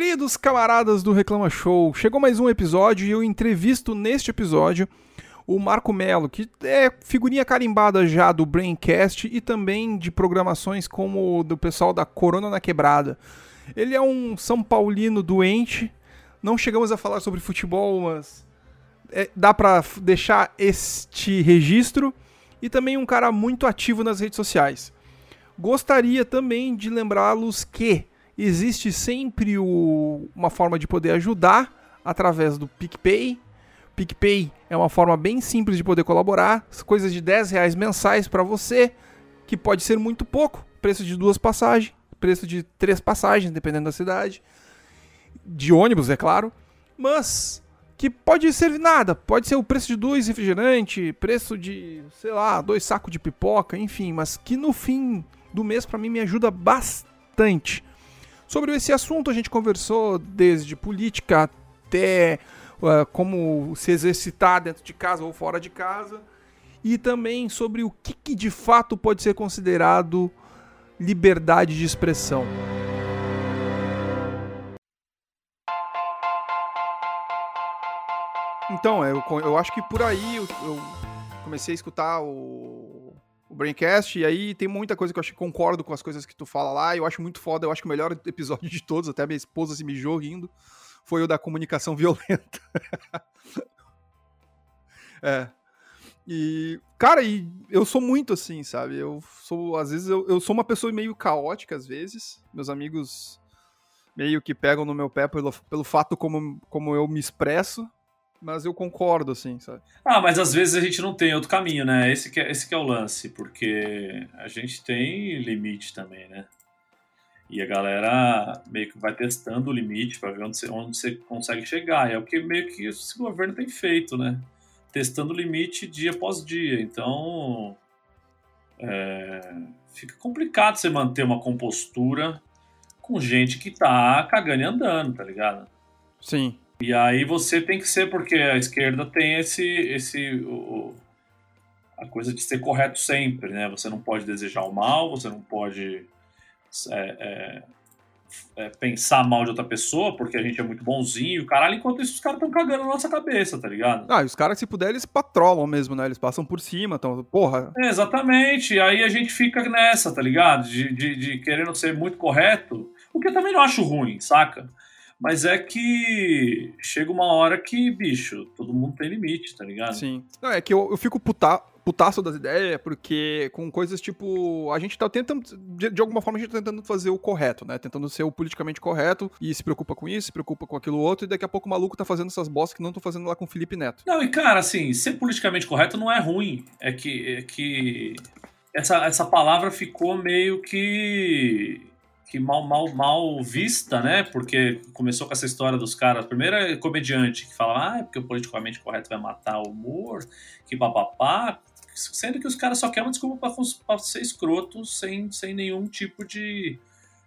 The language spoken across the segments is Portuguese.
Queridos camaradas do Reclama Show, chegou mais um episódio e eu entrevisto neste episódio o Marco Melo, que é figurinha carimbada já do Braincast e também de programações como do pessoal da Corona na Quebrada. Ele é um São Paulino doente, não chegamos a falar sobre futebol, mas é, dá para deixar este registro e também um cara muito ativo nas redes sociais. Gostaria também de lembrá-los que existe sempre o, uma forma de poder ajudar através do PicPay. PicPay é uma forma bem simples de poder colaborar, coisas de 10 reais mensais para você, que pode ser muito pouco, preço de duas passagens, preço de três passagens, dependendo da cidade, de ônibus, é claro, mas que pode ser nada, pode ser o preço de dois refrigerantes, preço de, sei lá, dois sacos de pipoca, enfim, mas que no fim do mês para mim me ajuda bastante. Sobre esse assunto a gente conversou desde política até uh, como se exercitar dentro de casa ou fora de casa e também sobre o que, que de fato pode ser considerado liberdade de expressão. Então, eu, eu acho que por aí eu, eu comecei a escutar o, o Braincast, e aí tem muita coisa que eu acho que concordo com as coisas que tu fala lá, eu acho muito foda, eu acho que o melhor episódio de todos, até minha esposa se mijou rindo, foi o da comunicação violenta. é. E, cara, e eu sou muito assim, sabe? Eu sou, às vezes, eu, eu sou uma pessoa meio caótica, às vezes. Meus amigos meio que pegam no meu pé pelo, pelo fato como, como eu me expresso mas eu concordo, assim, sabe? Ah, mas às vezes a gente não tem outro caminho, né? Esse que é, esse que é o lance, porque a gente tem limite também, né? E a galera meio que vai testando o limite para ver onde você, onde você consegue chegar. E é o que meio que esse governo tem feito, né? Testando o limite dia após dia. Então, é, fica complicado você manter uma compostura com gente que tá cagando e andando, tá ligado? Sim. E aí você tem que ser, porque a esquerda tem esse, esse o, a coisa de ser correto sempre, né? Você não pode desejar o mal, você não pode é, é, é, pensar mal de outra pessoa, porque a gente é muito bonzinho, caralho, enquanto isso os caras estão cagando na nossa cabeça, tá ligado? Ah, os caras, se puder, eles patrolam mesmo, né? Eles passam por cima, então, porra. Exatamente, e aí a gente fica nessa, tá ligado? De, de, de querendo ser muito correto, o que eu também não acho ruim, saca? Mas é que chega uma hora que, bicho, todo mundo tem limite, tá ligado? Sim. Não, é que eu, eu fico puta, putaço das ideias, porque com coisas tipo. A gente tá tentando. De, de, alguma forma, a gente tá tentando fazer o correto, né? Tentando ser o politicamente correto e se preocupa com isso, se preocupa com aquilo outro, e daqui a pouco o maluco tá fazendo essas bostas que não tô fazendo lá com o Felipe Neto. Não, e cara, assim, ser politicamente correto não é ruim. É que. É que... Essa, essa palavra ficou meio que que mal, mal, mal vista, né? Porque começou com essa história dos caras. Primeiro é comediante que fala, ah, é porque o politicamente correto vai matar o humor, que papapá. Sendo que os caras só querem uma desculpa para ser escroto sem, sem nenhum tipo de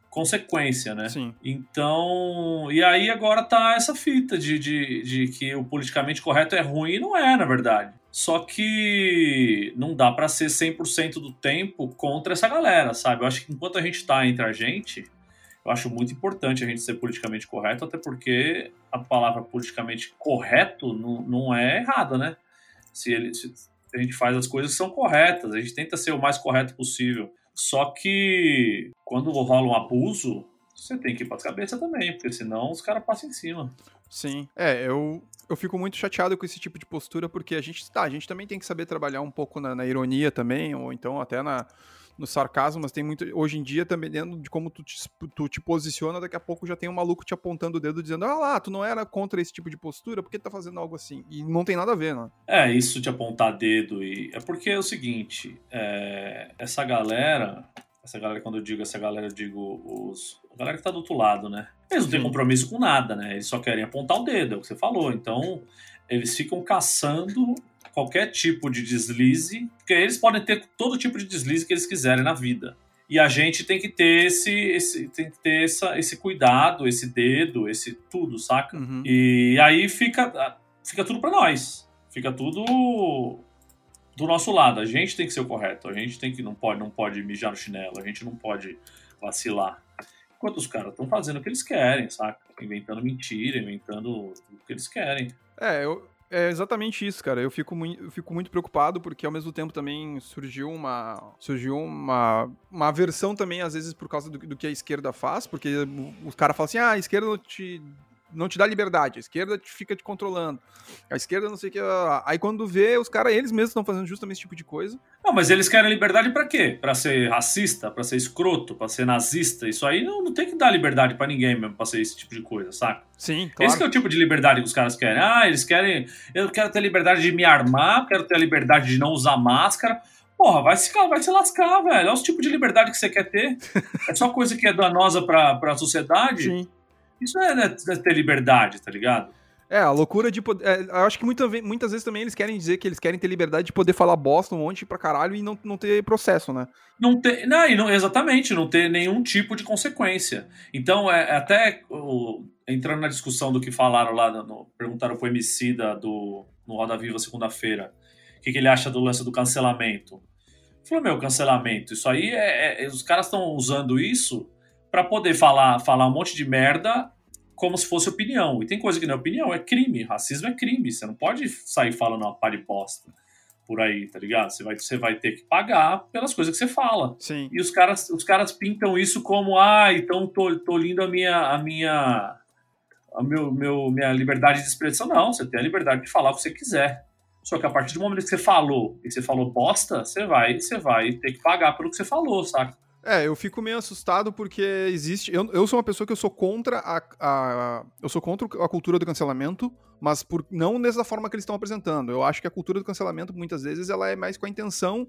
consequência, né? Sim. Então. E aí agora tá essa fita de, de, de que o politicamente correto é ruim e não é, na verdade. Só que não dá para ser 100% do tempo contra essa galera, sabe? Eu acho que enquanto a gente tá entre a gente, eu acho muito importante a gente ser politicamente correto, até porque a palavra politicamente correto não, não é errada, né? Se, ele, se a gente faz as coisas que são corretas, a gente tenta ser o mais correto possível. Só que quando rola um abuso, você tem que ir pra cabeça também, porque senão os caras passam em cima. Sim. É, eu, eu fico muito chateado com esse tipo de postura, porque a gente, tá, a gente também tem que saber trabalhar um pouco na, na ironia também, ou então até na, no sarcasmo, mas tem muito. Hoje em dia, também dentro de como tu te, tu te posiciona, daqui a pouco já tem um maluco te apontando o dedo dizendo: Ah lá, tu não era contra esse tipo de postura, por que tá fazendo algo assim? E não tem nada a ver, né? É, isso de apontar dedo e. É porque é o seguinte: é... essa galera. Essa galera, quando eu digo essa galera, eu digo os, a galera que tá do outro lado, né? Eles não têm compromisso com nada, né? Eles só querem apontar o dedo, é o que você falou. Então, eles ficam caçando qualquer tipo de deslize, porque eles podem ter todo tipo de deslize que eles quiserem na vida. E a gente tem que ter esse, esse tem que ter essa, esse cuidado, esse dedo, esse tudo, saca? Uhum. E aí fica, fica tudo para nós. Fica tudo do nosso lado. A gente tem que ser o correto. A gente tem que não pode, não pode mijar no chinelo. A gente não pode vacilar. Enquanto os caras estão fazendo o que eles querem, saca? Inventando mentira, inventando o que eles querem. É, eu, é exatamente isso, cara. Eu fico, muito, eu fico muito preocupado porque ao mesmo tempo também surgiu uma surgiu uma, uma aversão também às vezes por causa do, do que a esquerda faz, porque os caras falam assim: "Ah, a esquerda te não te dá liberdade, a esquerda te fica te controlando. A esquerda não sei o que. Aí quando vê, os caras, eles mesmos estão fazendo justamente esse tipo de coisa. Não, mas eles querem liberdade para quê? Para ser racista, para ser escroto, para ser nazista. Isso aí não, não tem que dar liberdade para ninguém mesmo pra ser esse tipo de coisa, saca? Sim, claro. Esse é o tipo de liberdade que os caras querem. Ah, eles querem. Eu quero ter liberdade de me armar, quero ter a liberdade de não usar máscara. Porra, vai se, vai se lascar, velho. É o tipo de liberdade que você quer ter. É só coisa que é danosa pra, pra sociedade. Sim. Isso é, né, ter liberdade, tá ligado? É, a loucura de poder. É, eu acho que muita, muitas vezes também eles querem dizer que eles querem ter liberdade de poder falar bosta um monte pra caralho e não, não ter processo, né? Não ter. Não, não, exatamente, não ter nenhum tipo de consequência. Então, é, é até o, entrando na discussão do que falaram lá, no, perguntaram pro MC da, do, no Roda Viva segunda-feira, o que, que, ele acha do lance do cancelamento. Falou, meu, cancelamento, isso aí é. é os caras estão usando isso para poder falar, falar um monte de merda como se fosse opinião. E tem coisa que não é opinião, é crime. Racismo é crime. Você não pode sair falando uma pariposta por aí, tá ligado? Você vai, você vai ter que pagar pelas coisas que você fala. Sim. E os caras, os caras pintam isso como, ah, então tô, tô lindo a minha. A minha a meu, meu, minha liberdade de expressão. Não, você tem a liberdade de falar o que você quiser. Só que a partir do momento que você falou e você falou bosta, você vai, você vai ter que pagar pelo que você falou, saca? É, eu fico meio assustado porque existe. Eu, eu sou uma pessoa que eu sou contra a, a, Eu sou contra a cultura do cancelamento, mas por não dessa forma que eles estão apresentando. Eu acho que a cultura do cancelamento, muitas vezes, ela é mais com a intenção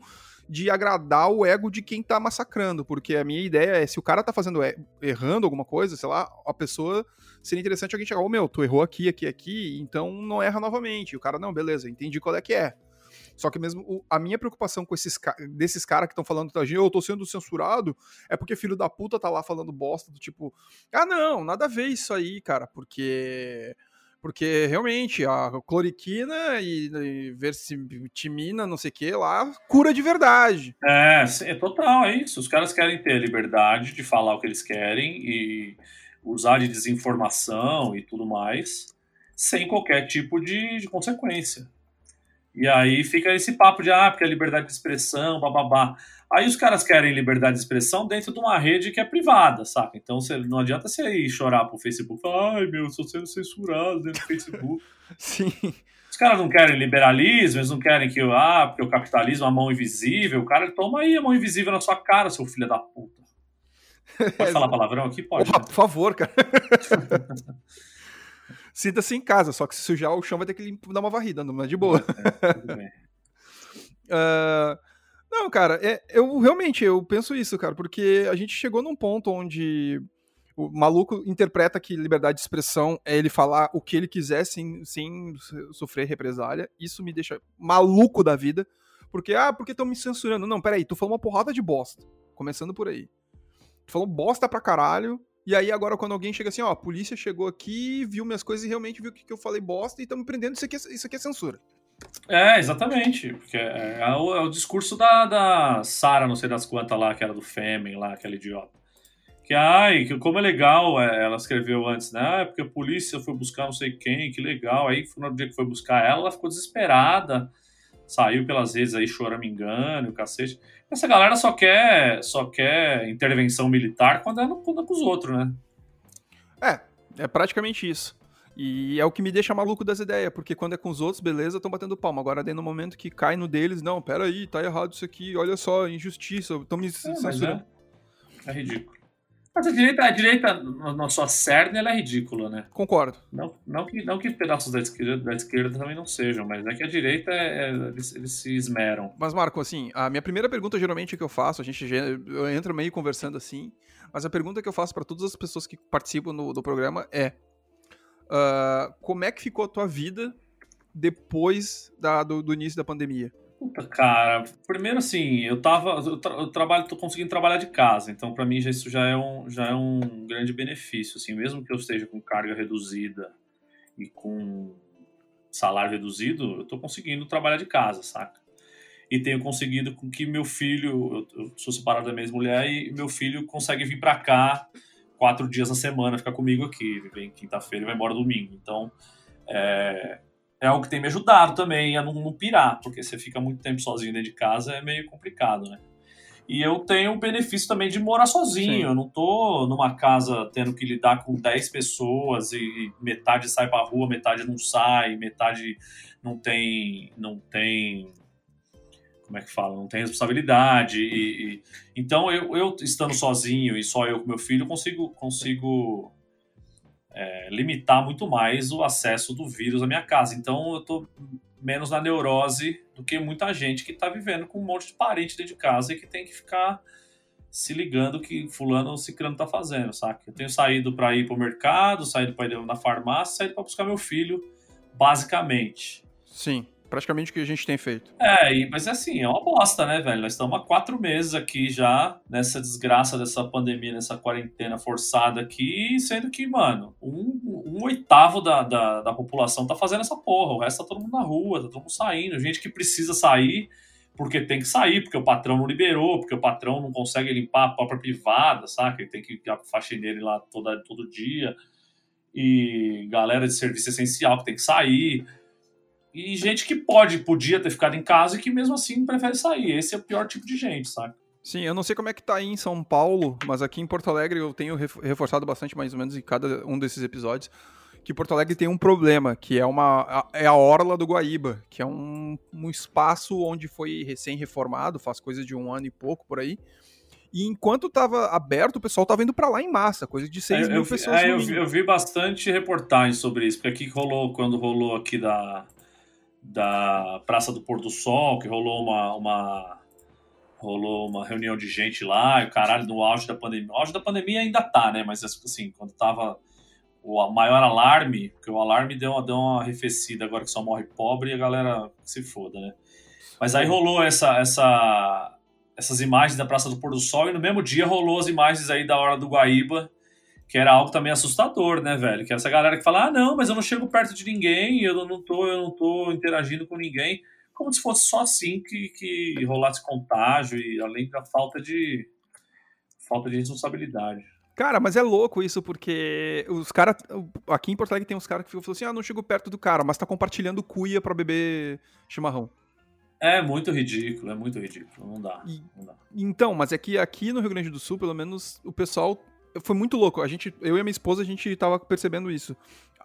de agradar o ego de quem tá massacrando. Porque a minha ideia é, se o cara tá fazendo errando alguma coisa, sei lá, a pessoa. Seria interessante alguém chegar, ô oh, meu, tu errou aqui, aqui, aqui, então não erra novamente. E o cara, não, beleza, entendi qual é que é. Só que mesmo o, a minha preocupação com esses desses caras que estão falando da gente, eu tô sendo censurado, é porque filho da puta tá lá falando bosta do tipo, ah não, nada a ver isso aí, cara, porque porque realmente a cloriquina e, e versitimina, não sei o que lá, cura de verdade. É, é total, é isso. Os caras querem ter a liberdade de falar o que eles querem e usar de desinformação e tudo mais, sem qualquer tipo de, de consequência. E aí fica esse papo de, ah, porque é liberdade de expressão, bababá. Aí os caras querem liberdade de expressão dentro de uma rede que é privada, saca? Então você, não adianta você ir chorar pro Facebook, ai meu, estou sendo censurado dentro do Facebook. Sim. Os caras não querem liberalismo, eles não querem que, ah, porque o capitalismo é a mão invisível. O cara toma aí a mão invisível na sua cara, seu filho da puta. Pode falar palavrão aqui? Pode. Opa, né? por favor, cara. Sinta-se em casa, só que se sujar o chão vai ter que dar uma varrida, não é de boa. uh, não, cara, é, eu realmente eu penso isso, cara, porque a gente chegou num ponto onde o maluco interpreta que liberdade de expressão é ele falar o que ele quiser sem, sem sofrer represália. Isso me deixa maluco da vida. Porque, ah, porque estão me censurando? Não, peraí, tu falou uma porrada de bosta. Começando por aí. Tu falou bosta pra caralho. E aí, agora, quando alguém chega assim, ó, a polícia chegou aqui, viu minhas coisas e realmente viu que, que eu falei bosta e me prendendo, isso aqui, é, isso aqui é censura. É, exatamente. Porque é, é, o, é o, discurso da, da Sara, não sei das quantas lá, que era do Fêmen lá, aquela idiota. Que, ai, que, como é legal, é, ela escreveu antes, né? Ah, é porque a polícia foi buscar não sei quem, que legal. Aí, no dia que foi buscar ela, ela ficou desesperada. Saiu pelas redes aí choramingando, o cacete. Essa galera só quer, só quer intervenção militar quando é, no, quando é com os outros, né? É, é praticamente isso. E é o que me deixa maluco das ideias, porque quando é com os outros, beleza, estão batendo palma. Agora, daí no momento que cai no deles, não, peraí, tá errado isso aqui, olha só, injustiça, estão me é, censurando. É. é ridículo. Mas a direita, a direita na sua cerne, ela é ridícula, né? Concordo. Não, não, que, não que pedaços da esquerda, da esquerda também não sejam, mas é que a direita, é, é, eles, eles, se esmeram. Mas, Marco, assim, a minha primeira pergunta geralmente que eu faço, a gente eu entro meio conversando assim, mas a pergunta que eu faço para todas as pessoas que participam no, do programa é: uh, como é que ficou a tua vida depois da, do, do início da pandemia? Puta, cara, primeiro assim, eu tava. Eu, tra eu trabalho, tô conseguindo trabalhar de casa, então para mim já, isso já é, um, já é um grande benefício. Assim, mesmo que eu esteja com carga reduzida e com salário reduzido, eu tô conseguindo trabalhar de casa, saca? E tenho conseguido com que meu filho, eu, eu sou separado da minha mulher e meu filho consegue vir para cá quatro dias na semana, fica comigo aqui. Vem quinta-feira e vai embora domingo. Então, é, é algo que tem me ajudado também a não, não pirar, porque você fica muito tempo sozinho dentro de casa, é meio complicado, né? E eu tenho o benefício também de morar sozinho. Sim. Eu não tô numa casa tendo que lidar com 10 pessoas e metade sai pra rua, metade não sai, metade não tem. não tem. Como é que fala? Não tem responsabilidade. E, e, então eu, eu estando sozinho e só eu com meu filho, consigo, consigo é, limitar muito mais o acesso do vírus à minha casa. Então eu tô menos na neurose do que muita gente que está vivendo com um monte de parente dentro de casa e que tem que ficar se ligando que fulano ou ciclano tá fazendo, saca? Eu tenho saído para ir pro mercado, saído para ir na farmácia, saído para buscar meu filho, basicamente. Sim praticamente o que a gente tem feito. É, mas assim, é uma bosta, né, velho? Nós estamos há quatro meses aqui já nessa desgraça dessa pandemia, nessa quarentena forçada aqui, sendo que, mano, um, um oitavo da, da, da, população tá fazendo essa porra, o resto tá todo mundo na rua, tá todo mundo saindo, gente que precisa sair porque tem que sair, porque o patrão não liberou, porque o patrão não consegue limpar a própria privada, saca? Ele tem que ir a faxineira lá toda, todo dia, e galera de serviço essencial que tem que sair e gente que pode, podia ter ficado em casa e que mesmo assim prefere sair. Esse é o pior tipo de gente, sabe? Sim, eu não sei como é que tá aí em São Paulo, mas aqui em Porto Alegre eu tenho reforçado bastante, mais ou menos, em cada um desses episódios, que Porto Alegre tem um problema, que é, uma, é a Orla do Guaíba, que é um, um espaço onde foi recém-reformado, faz coisa de um ano e pouco por aí, e enquanto estava aberto, o pessoal estava indo para lá em massa, coisa de 6 é, mil eu, pessoas. É, eu vi, eu vi, bastante reportagem sobre isso, porque aqui rolou, quando rolou aqui da, da Praça do Pôr do Sol, que rolou uma, uma rolou uma reunião de gente lá, e o caralho, no auge da pandemia. O auge da pandemia ainda tá, né? Mas assim, quando tava o maior alarme, porque o alarme deu uma, deu uma arrefecida agora que só morre pobre e a galera se foda, né? Mas aí rolou essa, essa, essas imagens da Praça do Pôr do Sol e no mesmo dia rolou as imagens aí da Hora do Guaíba, que era algo também assustador, né, velho? Que essa galera que fala, ah, não, mas eu não chego perto de ninguém, eu não tô, eu não tô interagindo com ninguém, como se fosse só assim que, que rolasse contágio e além da falta de falta de responsabilidade. Cara, mas é louco isso, porque os caras. Aqui em Porto Alegre tem uns caras que ficam falando assim: ah, não chego perto do cara, mas tá compartilhando cuia para beber chimarrão. É muito ridículo, é muito ridículo. Não dá, e, não dá. Então, mas é que aqui no Rio Grande do Sul, pelo menos, o pessoal foi muito louco. A gente, eu e a minha esposa, a gente tava percebendo isso.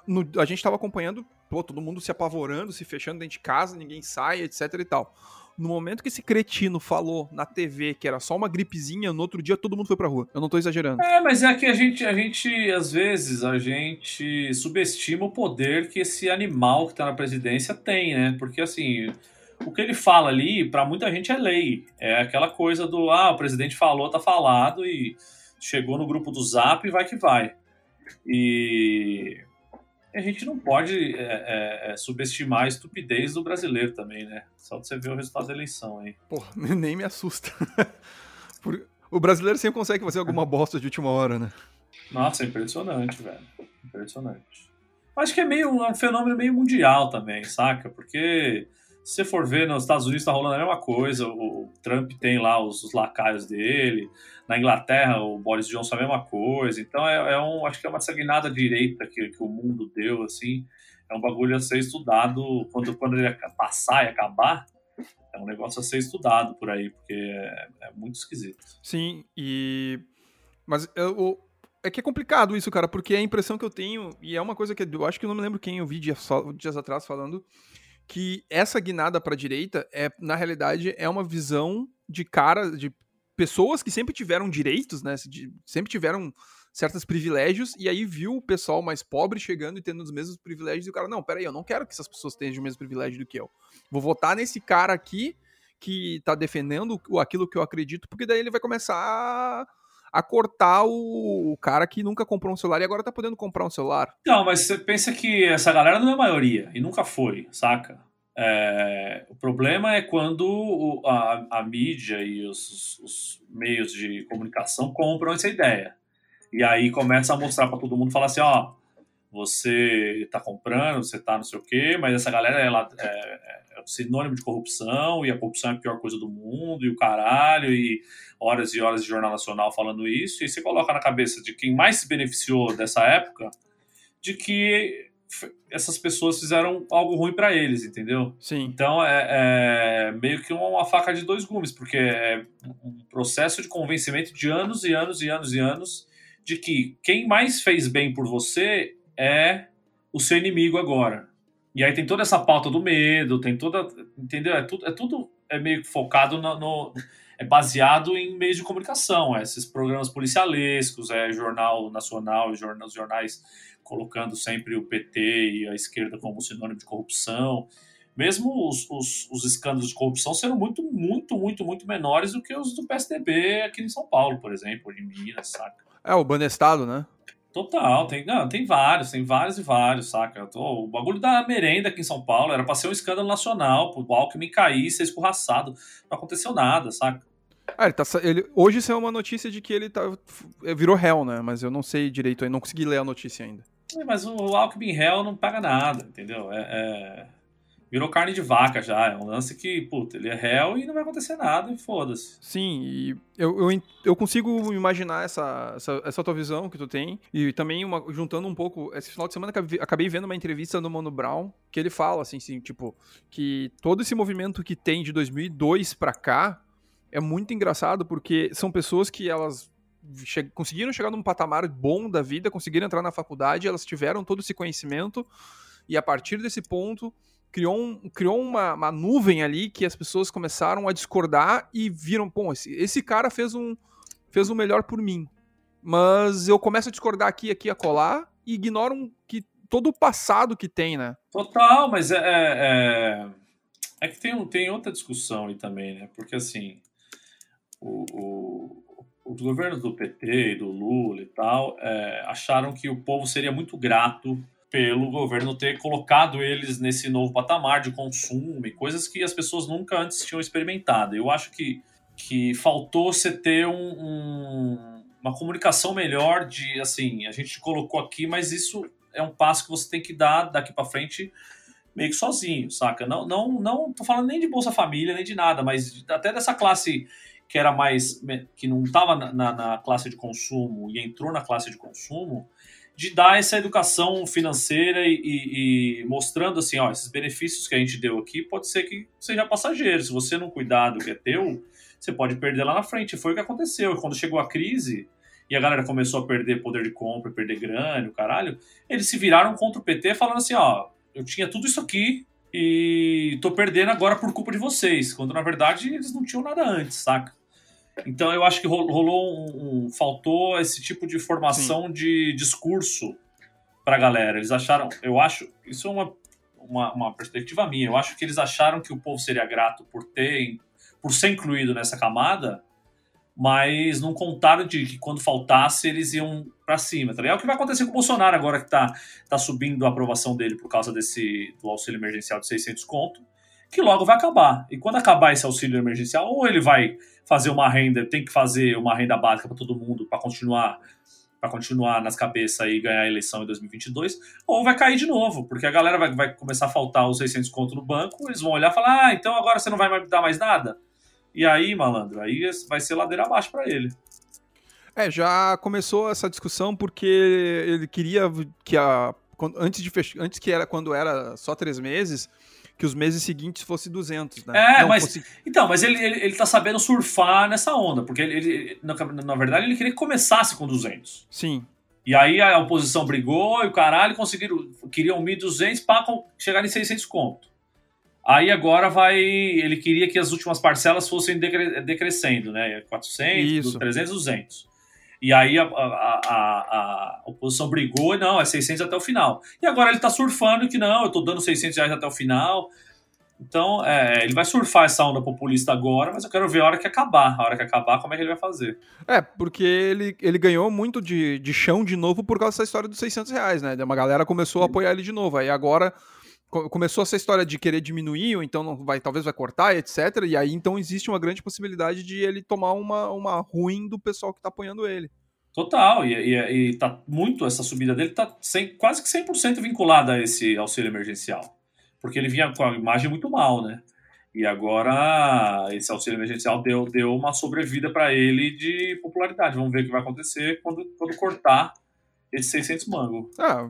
No, a gente tava acompanhando, pô, todo mundo se apavorando, se fechando dentro de casa, ninguém sai, etc e tal. No momento que esse cretino falou na TV que era só uma gripezinha, no outro dia todo mundo foi pra rua. Eu não tô exagerando. É, mas é que a gente, a gente, às vezes, a gente subestima o poder que esse animal que tá na presidência tem, né? Porque, assim, o que ele fala ali, para muita gente é lei. É aquela coisa do, ah, o presidente falou, tá falado e chegou no grupo do Zap e vai que vai. E a gente não pode é, é, é, subestimar a estupidez do brasileiro também, né? Só de você ver o resultado da eleição aí. Porra, nem me assusta. o brasileiro sempre consegue fazer alguma bosta de última hora, né? Nossa, é impressionante, velho. Impressionante. Acho que é meio é um fenômeno meio mundial também, saca? Porque se você for ver, nos Estados Unidos está rolando a mesma coisa. O Trump tem lá os, os, lacaios dele. Na Inglaterra, o Boris Johnson a mesma coisa. Então, é, é um, acho que é uma sagnada direita que, que o mundo deu, assim. É um bagulho a ser estudado quando, quando ele passar e acabar. É um negócio a ser estudado por aí, porque é, é muito esquisito. Sim, e. Mas eu, é que é complicado isso, cara, porque a impressão que eu tenho, e é uma coisa que eu acho que eu não me lembro quem eu vi dias, dias atrás falando, que essa guinada para direita é, na realidade, é uma visão de cara, de pessoas que sempre tiveram direitos, né? sempre tiveram certos privilégios, e aí viu o pessoal mais pobre chegando e tendo os mesmos privilégios, e o cara, não, peraí, eu não quero que essas pessoas tenham o mesmo privilégio do que eu. Vou votar nesse cara aqui que tá defendendo aquilo que eu acredito, porque daí ele vai começar a a cortar o, o, cara que nunca comprou um celular e agora tá podendo comprar um celular. Não, mas você pensa que essa galera não é a maioria, e nunca foi, saca? É, o problema é quando o, a, a, mídia e os, os, meios de comunicação compram essa ideia. E aí começa a mostrar para todo mundo, falar assim, ó, você está comprando, você está não sei o quê, mas essa galera ela, é, é, é sinônimo de corrupção e a corrupção é a pior coisa do mundo e o caralho e horas e horas de jornal nacional falando isso e você coloca na cabeça de quem mais se beneficiou dessa época de que essas pessoas fizeram algo ruim para eles, entendeu? Sim. Então é, é, meio que uma faca de dois gumes, porque é um processo de convencimento de anos e anos e anos e anos de que quem mais fez bem por você é o seu inimigo agora. E aí tem toda essa pauta do medo, tem toda. Entendeu? É tudo, é tudo é meio focado no, no é baseado em meios de comunicação, é esses programas policialescos, é jornal nacional, jornais, jornais colocando sempre o PT e a esquerda como sinônimo de corrupção. Mesmo os, os, os, escândalos de corrupção sendo muito, muito, muito, muito menores do que os do PSDB aqui em São Paulo, por exemplo, em Minas, saca? É, o Banestado, né? Total, tem, não, tem vários, tem vários e vários, saca? Tô, o bagulho da merenda aqui em São Paulo era pra ser um escândalo nacional, pro Alckmin cair, ser escorraçado. Não aconteceu nada, saca? Ah, ele tá, ele, hoje saiu uma notícia de que ele tá, virou réu, né? Mas eu não sei direito, eu não consegui ler a notícia ainda. Mas o Alckmin réu não paga nada, entendeu? É, é, virou carne de vaca já. É um lance que, puta, ele é réu e não vai acontecer nada e foda-se. Sim, e eu, eu, eu consigo imaginar essa, essa, essa, tua visão que tu tem. E também, uma, juntando um pouco, esse final de semana acabei vendo uma entrevista do Mano Brown, que ele fala, assim, assim, tipo, que todo esse movimento que tem de 2002 pra cá é muito engraçado, porque são pessoas que elas che conseguiram chegar num patamar bom da vida, conseguiram entrar na faculdade, elas tiveram todo esse conhecimento, e a partir desse ponto criou, um, criou uma, uma, nuvem ali que as pessoas começaram a discordar e viram, pô, esse, esse cara fez um, fez o um melhor por mim. Mas eu começo a discordar aqui, aqui, a colar e ignoram que todo o passado que tem, né? Total, mas é, é, é, é que tem, tem outra discussão aí também, né? Porque assim, o, os governos do PT e do Lula e tal é, acharam que o povo seria muito grato pelo governo ter colocado eles nesse novo patamar de consumo e coisas que as pessoas nunca antes tinham experimentado. Eu acho que, que faltou você ter um, um, uma comunicação melhor de, assim, a gente colocou aqui, mas isso é um passo que você tem que dar daqui para frente meio que sozinho, saca? Não, não, não tô falando nem de Bolsa Família, nem de nada, mas até dessa classe que era mais que não estava na, na, na, classe de consumo e entrou na classe de consumo, de dar essa educação financeira e, e, e, mostrando assim, ó, esses benefícios que a gente deu aqui pode ser que seja passageiro. Se você não cuidar do que é teu, você pode perder lá na frente. Foi o que aconteceu. Quando chegou a crise e a galera começou a perder poder de compra, perder grana, o caralho, eles se viraram contra o PT falando assim, ó, eu tinha tudo isso aqui e tô perdendo agora por culpa de vocês, quando na verdade eles não tinham nada antes, saca? Então eu acho que rolou um, um faltou esse tipo de formação Sim. de discurso para a galera. Eles acharam, eu acho, isso é uma, uma, uma, perspectiva minha. Eu acho que eles acharam que o povo seria grato por ter, por ser incluído nessa camada, mas não contaram de que quando faltasse eles iam para cima. Tá É o que vai acontecer com o Bolsonaro agora que tá, tá subindo a aprovação dele por causa desse do auxílio emergencial de 600 conto que logo vai acabar. E quando acabar esse auxílio emergencial, ou ele vai fazer uma renda, tem que fazer uma renda básica para todo mundo para continuar para continuar nas cabeças e ganhar a eleição em 2022, ou vai cair de novo, porque a galera vai, vai começar a faltar os 600 conto no banco, eles vão olhar e falar, ah, então agora você não vai dar mais nada? E aí, malandro, aí vai ser ladeira abaixo para ele. É, já começou essa discussão porque ele queria que a antes de fech... antes que era quando era só três meses que os meses seguintes fosse 200, né? É, Não, mas. Fosse... Então, mas ele, ele, ele tá sabendo surfar nessa onda, porque ele, ele na, na, verdade, ele queria que começasse com 200. Sim. E aí a oposição brigou e o caralho conseguiram. Queriam 1.200 para chegar em 600 conto. Aí agora vai. Ele queria que as últimas parcelas fossem decre, decrescendo, né? 400, Isso. 300, 200. E aí a, a, a, a, oposição brigou, não, é 600 até o final. E agora ele está surfando que não, eu estou dando 600 reais até o final. Então, é, ele vai surfar essa onda populista agora, mas eu quero ver a hora que acabar. A hora que acabar, como é que ele vai fazer. É, porque ele, ele ganhou muito de, de chão de novo por causa dessa história dos 600 reais, né? Uma galera começou a apoiar ele de novo. Aí agora começou essa história de querer diminuir, ou então não vai, talvez vai cortar, etc. E aí então existe uma grande possibilidade de ele tomar uma, uma ruim do pessoal que tá apoiando ele. Total, e, e, e tá muito, essa subida dele tá sem, quase que 100% vinculada a esse auxílio emergencial. Porque ele vinha com a imagem muito mal, né? E agora esse auxílio emergencial deu, deu uma sobrevida para ele de popularidade. Vamos ver o que vai acontecer quando, quando cortar esses 600 mangos. Ah,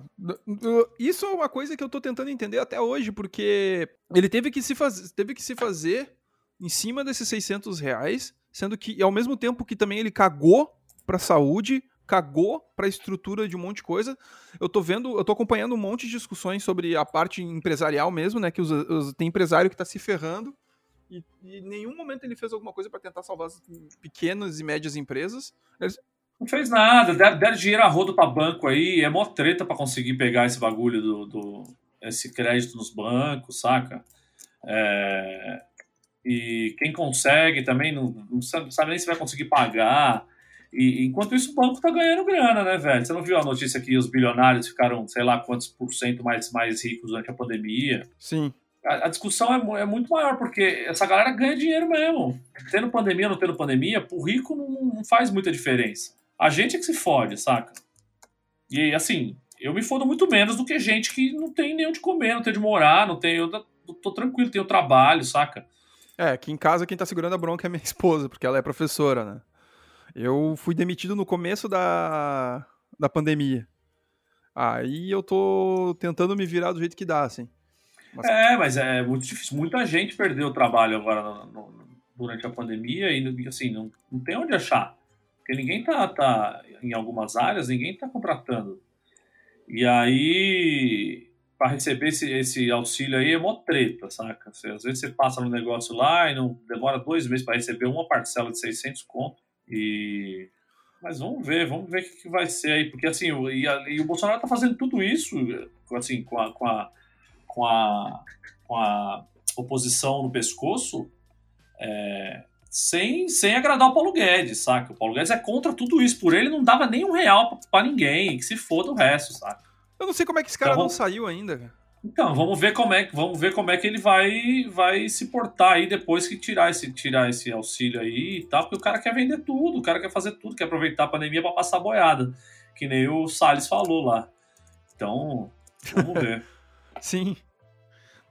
isso é uma coisa que eu tô tentando entender até hoje, porque ele teve que se, faz, teve que se fazer em cima desses 600 reais, sendo que ao mesmo tempo que também ele cagou para a saúde, cagou para a estrutura de um monte de coisa. Eu tô vendo, eu tô acompanhando um monte de discussões sobre a parte empresarial mesmo, né? Que os, os, tem empresário que está se ferrando e, e, em nenhum momento ele fez alguma coisa para tentar salvar as pequenas e médias empresas. Eles... Não fez nada, deram, deram dinheiro a rodo para banco aí, é mó treta para conseguir pegar esse bagulho do, do, esse crédito nos bancos, saca? É, e quem consegue também não, não sabe, sabe nem se vai conseguir pagar. E enquanto isso, o banco tá ganhando grana, né, velho? Você não viu a notícia que os bilionários ficaram, sei lá, quantos por cento mais, mais ricos durante a pandemia? Sim. A, a discussão é, é, muito maior, porque essa galera ganha dinheiro mesmo. Tendo pandemia ou não tendo pandemia, pro rico não, não faz muita diferença. A gente é que se fode, saca? E assim, eu me fodo muito menos do que gente que não tem nem onde comer, não tem onde morar, não tem. Eu tô tranquilo, tenho trabalho, saca? É, aqui em casa quem tá segurando a bronca é minha esposa, porque ela é professora, né? Eu fui demitido no começo da, da pandemia. Aí eu tô tentando me virar do jeito que dá, assim. Mas... É, mas é muito difícil. Muita gente perdeu o trabalho agora no, no, durante a pandemia e, assim, não, não tem onde achar. Porque ninguém tá, tá, em algumas áreas, ninguém tá contratando. E aí, para receber esse, esse auxílio aí é mó treta, saca? Às vezes você passa no negócio lá e não demora dois meses para receber uma parcela de 600 conto. E mas vamos ver, vamos ver o que, vai ser aí, porque assim, o, e, a, e o Bolsonaro tá fazendo tudo isso, assim, com a, com a, com a, com a oposição no pescoço, é, sem, sem agradar o Paulo Guedes, saca? O Paulo Guedes é contra tudo isso, por ele não dava nem um real para ninguém, que se foda o resto, saca? Eu não sei como é que esse cara então, não saiu ainda, cara. Então, vamos ver como é, vamos ver como é que ele vai, vai se portar aí depois que tirar esse, tirar esse auxílio aí e tal, porque o cara quer vender tudo, o cara quer fazer tudo, quer aproveitar a pandemia para passar boiada, que nem o Salles falou lá. Então, vamos ver. Sim.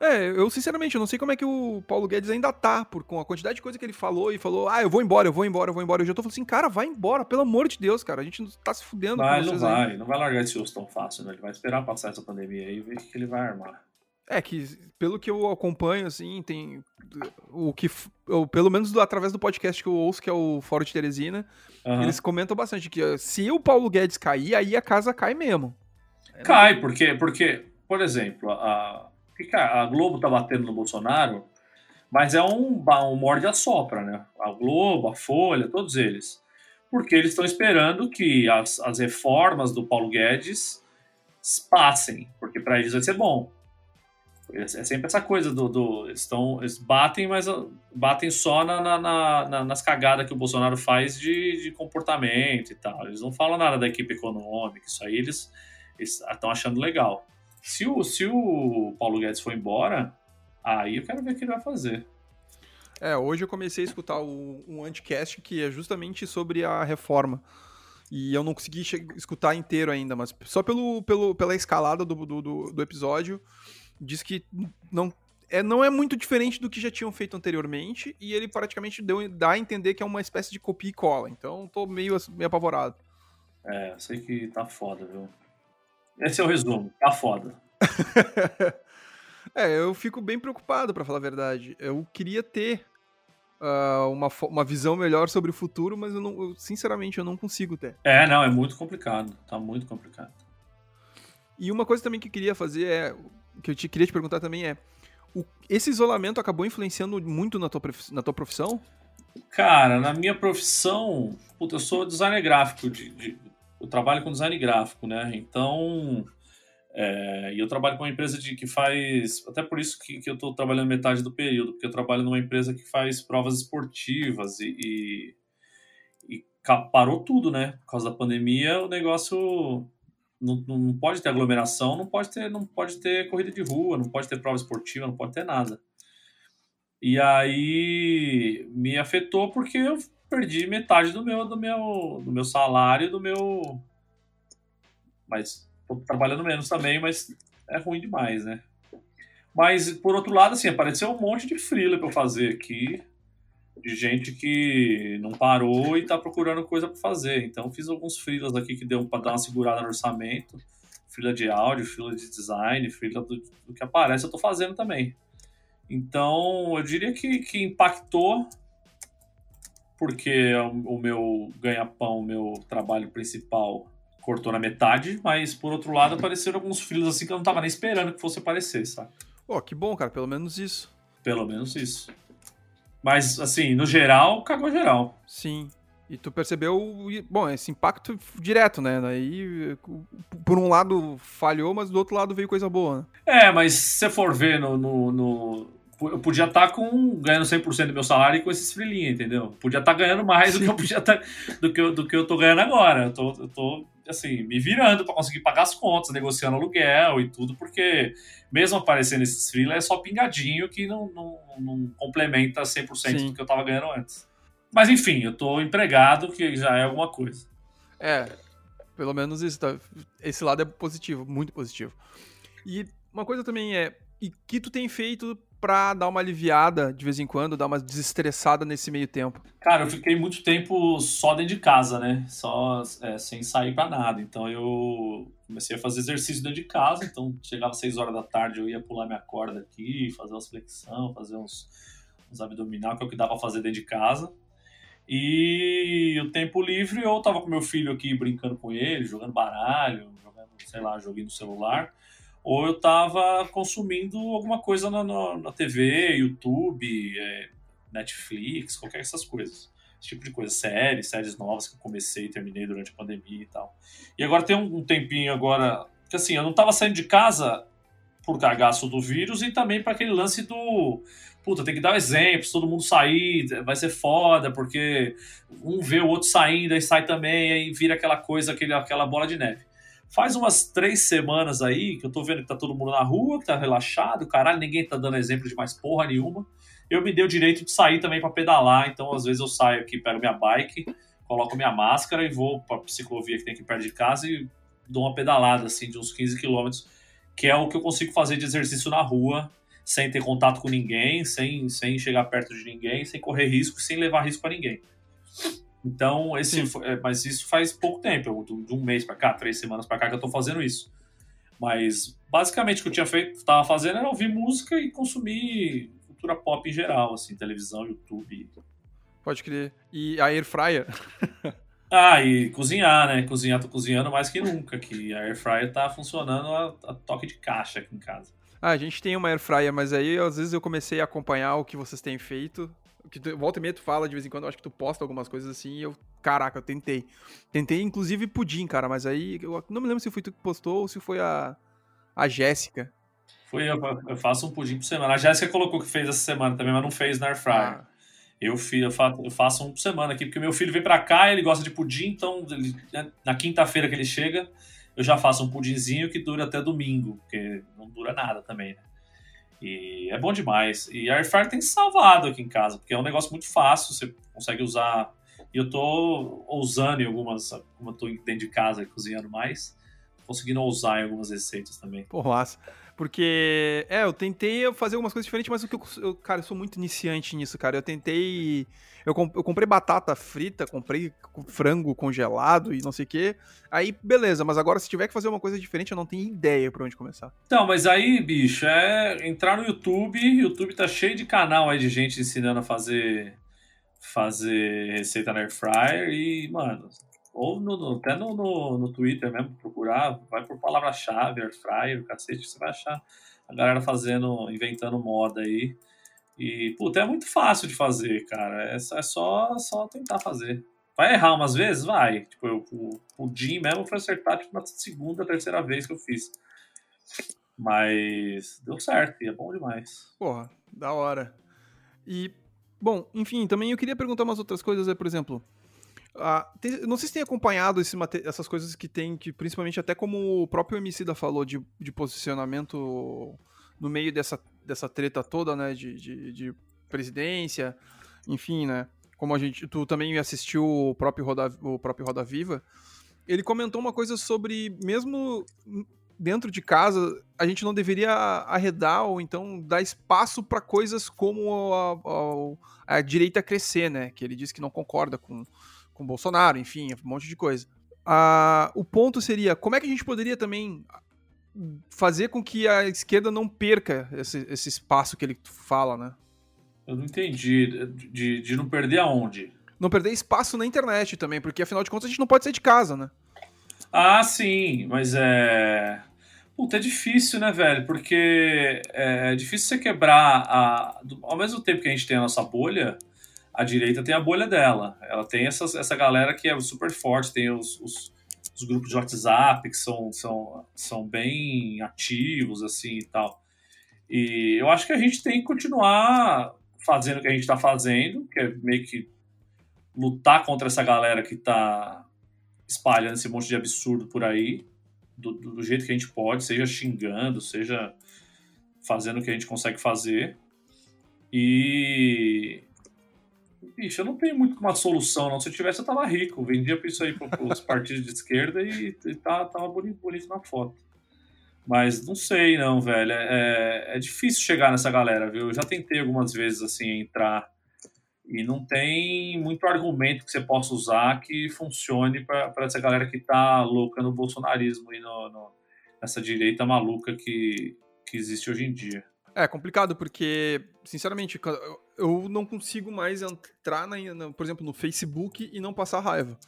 É, eu sinceramente eu não sei como é que o Paulo Guedes ainda tá, por, com a quantidade de coisa que ele falou e falou, ah, eu vou embora, eu vou embora, eu vou embora. Eu já tô falando assim, cara, vai embora, pelo amor de Deus, cara. A gente tá se fudendo vai, não vai, não vai largar esse osso tão fácil, né? Ele vai esperar passar essa pandemia aí e ver o que ele vai armar. É, que pelo que eu acompanho, assim, tem o que, eu, pelo menos do, através do podcast que eu ouço, que é o Fórum de Teresina, uhum. eles comentam bastante que se o Paulo Guedes cair, aí a casa cai mesmo. Cai, porque, porque por exemplo, a, que a Globo tá batendo no Bolsonaro, mas é um, um morde a sopra, né? A Globo, a Folha, todos eles. Porque eles estão esperando que as, as reformas do Paulo Guedes passem, porque para eles vai ser bom. É sempre essa coisa do. do eles, tão, eles batem, mas batem só na, na, na, nas cagadas que o Bolsonaro faz de, de comportamento e tal. Eles não falam nada da equipe econômica, isso aí eles estão achando legal. Se o, se o Paulo Guedes for embora, aí eu quero ver o que ele vai fazer. É, hoje eu comecei a escutar o, um anticast que é justamente sobre a reforma. E eu não consegui escutar inteiro ainda, mas só pelo, pelo, pela escalada do, do, do episódio, diz que não é, não é muito diferente do que já tinham feito anteriormente, e ele praticamente deu, dá a entender que é uma espécie de copia e cola. Então tô meio, meio apavorado. É, sei que tá foda, viu? Esse é o resumo. Tá foda. é, eu fico bem preocupado, para falar a verdade. Eu queria ter uh, uma, uma visão melhor sobre o futuro, mas eu, não, eu, sinceramente eu não consigo ter. É, não, é muito complicado. Tá muito complicado. E uma coisa também que eu queria fazer é. Que eu te, queria te perguntar também é. O, esse isolamento acabou influenciando muito na tua, na tua profissão? Cara, na minha profissão, puta, eu sou designer gráfico de, de, eu trabalho com design gráfico, né? Então, é, e eu trabalho com uma empresa de, que faz. Até por isso que, que eu estou trabalhando metade do período, porque eu trabalho numa empresa que faz provas esportivas e, e, e parou tudo, né? Por causa da pandemia, o negócio não, não pode ter aglomeração, não pode ter, não pode ter corrida de rua, não pode ter prova esportiva, não pode ter nada. E aí me afetou porque eu perdi metade do meu, do meu, do meu salário, do meu. Mas tô trabalhando menos também, mas é ruim demais, né? Mas, por outro lado, assim, apareceu um monte de freela para fazer aqui, de gente que não parou e tá procurando coisa para fazer. Então, fiz alguns freelas aqui que deu para dar uma segurada no orçamento. Freela de áudio, freela de design, freela do, do que aparece, eu tô fazendo também. Então, eu diria que, que impactou, porque o meu ganha-pão, o meu trabalho principal cortou na metade, mas por outro lado apareceram alguns filhos assim que eu não tava nem esperando que fosse aparecer, sabe? Pô, que bom, cara, pelo menos isso. Pelo menos isso. Mas, assim, no geral, cagou geral. Sim. E tu percebeu, bom, esse impacto direto, né? Aí, por um lado falhou, mas do outro lado veio coisa boa, né? É, mas se você for ver no, no, no eu podia estar tá com ganhando 100% do meu salário com esses freelinhos, entendeu? Podia estar tá ganhando mais do que eu podia estar tá, do que eu, do que eu tô ganhando agora. Eu tô, eu tô assim, me virando para conseguir pagar as contas, negociando aluguel e tudo, porque mesmo aparecendo esses freela é só pingadinho que não, não, não complementa 100% Sim. do que eu tava ganhando antes. Mas enfim, eu tô empregado, que já é alguma coisa. É, pelo menos isso, tá, esse lado é positivo, muito positivo. E uma coisa também é, e que tu tem feito pra dar uma aliviada de vez em quando, dar uma desestressada nesse meio tempo? Cara, eu fiquei muito tempo só dentro de casa, né? Só é, sem sair para nada. Então eu comecei a fazer exercício dentro de casa. Então chegava às 6 horas da tarde, eu ia pular minha corda aqui, fazer umas flexão, fazer uns, uns abdominal, que é o que dava pra fazer dentro de casa. E o tempo livre eu tava com meu filho aqui brincando com ele, jogando baralho, jogando, sei lá, joguinho no celular ou eu estava consumindo alguma coisa na, na, na TV, YouTube, é, Netflix, qualquer dessas coisas. Esse tipo de coisa, séries, séries novas que eu comecei e terminei durante a pandemia e tal. E agora tem um, tempinho agora, que assim, eu não estava saindo de casa por cagaço do vírus e também para aquele lance do puta, tem que dar exemplos, todo mundo sair, vai ser foda, porque um vê o outro saindo, aí sai também, aí vira aquela coisa, aquele, aquela bola de neve. Faz umas três semanas aí que eu tô vendo que tá todo mundo na rua, que tá relaxado, caralho, ninguém tá dando exemplo de mais porra nenhuma. Eu me dei o direito de sair também para pedalar, então às vezes eu saio aqui, pego minha bike, coloco minha máscara e vou pra ciclovia que tem aqui perto de casa e dou uma pedalada assim de uns 15 quilômetros, que é o que eu consigo fazer de exercício na rua, sem ter contato com ninguém, sem, sem chegar perto de ninguém, sem correr risco, sem levar risco para ninguém. Então, esse, é, mas isso faz pouco tempo, de um mês para cá, três semanas para cá que eu tô fazendo isso. Mas basicamente o que eu tinha feito, tava fazendo era ouvir música e consumir cultura pop em geral, assim, televisão, YouTube. Pode crer. E a air fryer? ah, e cozinhar, né? Cozinhar, tô cozinhando mais que nunca, que a air fryer tá funcionando a, a toque de caixa aqui em casa. Ah, a gente tem uma air fryer, mas aí às vezes eu comecei a acompanhar o que vocês têm feito que tu, volta e meia tu fala de vez em quando, eu acho que tu posta algumas coisas assim, e eu, caraca, eu tentei. Tentei, inclusive, pudim, cara, mas aí eu não me lembro se foi tu que postou ou se foi a, a Jéssica. Foi, eu, eu, faço um pudim por semana. A Jéssica colocou que fez essa semana também, mas não fez na Airfryer. Ah. Eu, fiz, eu, faço, eu faço um por semana aqui, porque meu filho vem pra cá, ele gosta de pudim, então ele, né, na quinta-feira que ele chega, eu já faço um pudinzinho que dura até domingo, porque não dura nada também, né? E é bom demais. E a Air Fryer tem salvado aqui em casa, porque é um negócio muito fácil, você consegue usar. E eu tô ousando em algumas, como eu tô dentro de casa cozinhando mais, conseguindo ousar em algumas receitas também. Porra, massa. Porque, é, eu tentei fazer algumas coisas diferentes, mas o que eu, eu, cara, eu sou muito iniciante nisso, cara. Eu tentei. Eu, comprei batata frita, comprei frango congelado e não sei o quê. Aí, beleza, mas agora se tiver que fazer uma coisa diferente, eu não tenho ideia por onde começar. Então, mas aí, bicho, é entrar no YouTube. YouTube tá cheio de canal aí de gente ensinando a fazer fazer receita na air fryer e, mano, ou no, no, até no, no, no, Twitter mesmo, procurar, vai por palavra-chave, air cacete, você vai achar a galera fazendo, inventando moda aí. E, puta, é muito fácil de fazer, cara. É, é só, só tentar fazer. Vai errar umas vezes? Vai. Tipo, eu, o pudim mesmo foi acertar tipo, na segunda, terceira vez que eu fiz. Mas deu certo e é bom demais. Porra, da hora. E, bom, enfim, também eu queria perguntar umas outras coisas, é, por exemplo, Uh, tem, não sei se tem acompanhado esse, essas coisas que tem, que principalmente até como o próprio Emicida falou, de, de posicionamento no meio dessa, dessa treta toda, né, de, de, de presidência, enfim, né, como a gente, tu também assistiu o próprio Roda, o próprio Roda Viva, ele comentou uma coisa sobre mesmo dentro de casa a gente não deveria arredar ou então dar espaço para coisas como a, a, a, direita crescer, né? Que ele disse que não concorda com com Bolsonaro, enfim, um monte de coisa. Ah, o ponto seria como é que a gente poderia também fazer com que a esquerda não perca esse, esse espaço que ele fala, né? Eu não entendi. De, de não perder aonde? Não perder espaço na internet também, porque afinal de contas a gente não pode sair de casa, né? Ah, sim, mas é. Puta, é difícil, né, velho? Porque é difícil você quebrar a. Ao mesmo tempo que a gente tem a nossa bolha, a direita tem a bolha dela. Ela tem essas, essa galera que é super forte, tem os, os, os grupos de WhatsApp que são, são, são bem ativos, assim e tal. E eu acho que a gente tem que continuar fazendo o que a gente está fazendo, que é meio que lutar contra essa galera que está espalhando esse monte de absurdo por aí, do, do, jeito que a gente pode, seja xingando, seja fazendo o que a gente consegue fazer. E. Bicho, eu não tenho muito uma solução, não. Se eu tivesse, eu tava rico. Vendia isso aí para os partidos de esquerda e, e tá, tava bonito, bonito na foto. Mas não sei, não, velho. É, é difícil chegar nessa galera, viu? Eu já tentei algumas vezes, assim, entrar e não tem muito argumento que você possa usar que funcione para essa galera que tá louca no bolsonarismo e no, no, nessa direita maluca que, que existe hoje em dia. É complicado porque, sinceramente, eu não consigo mais entrar, na, por exemplo, no Facebook e não passar raiva.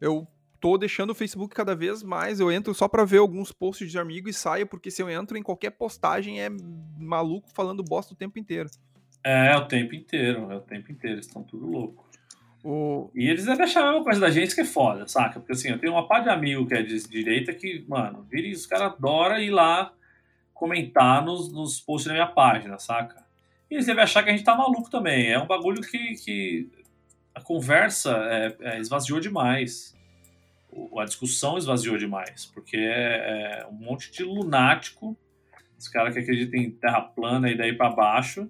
Eu tô deixando o Facebook cada vez mais. Eu entro só para ver alguns posts de amigo e saio, porque se eu entro em qualquer postagem é maluco falando bosta o tempo inteiro. É, o tempo inteiro, é o tempo inteiro, eles estão tudo louco. O... E eles devem achar a mesma coisa da gente que é foda, saca? Porque assim, eu tenho uma par de amigo que é de direita que, mano, vira os caras adoram ir lá comentar nos, nos posts da minha página, saca? E eles devem achar que a gente tá maluco também. É um bagulho que, que a conversa é, é, esvaziou demais a discussão esvaziou demais, porque é, é um monte de lunático, os caras que acreditam em terra plana e daí para baixo,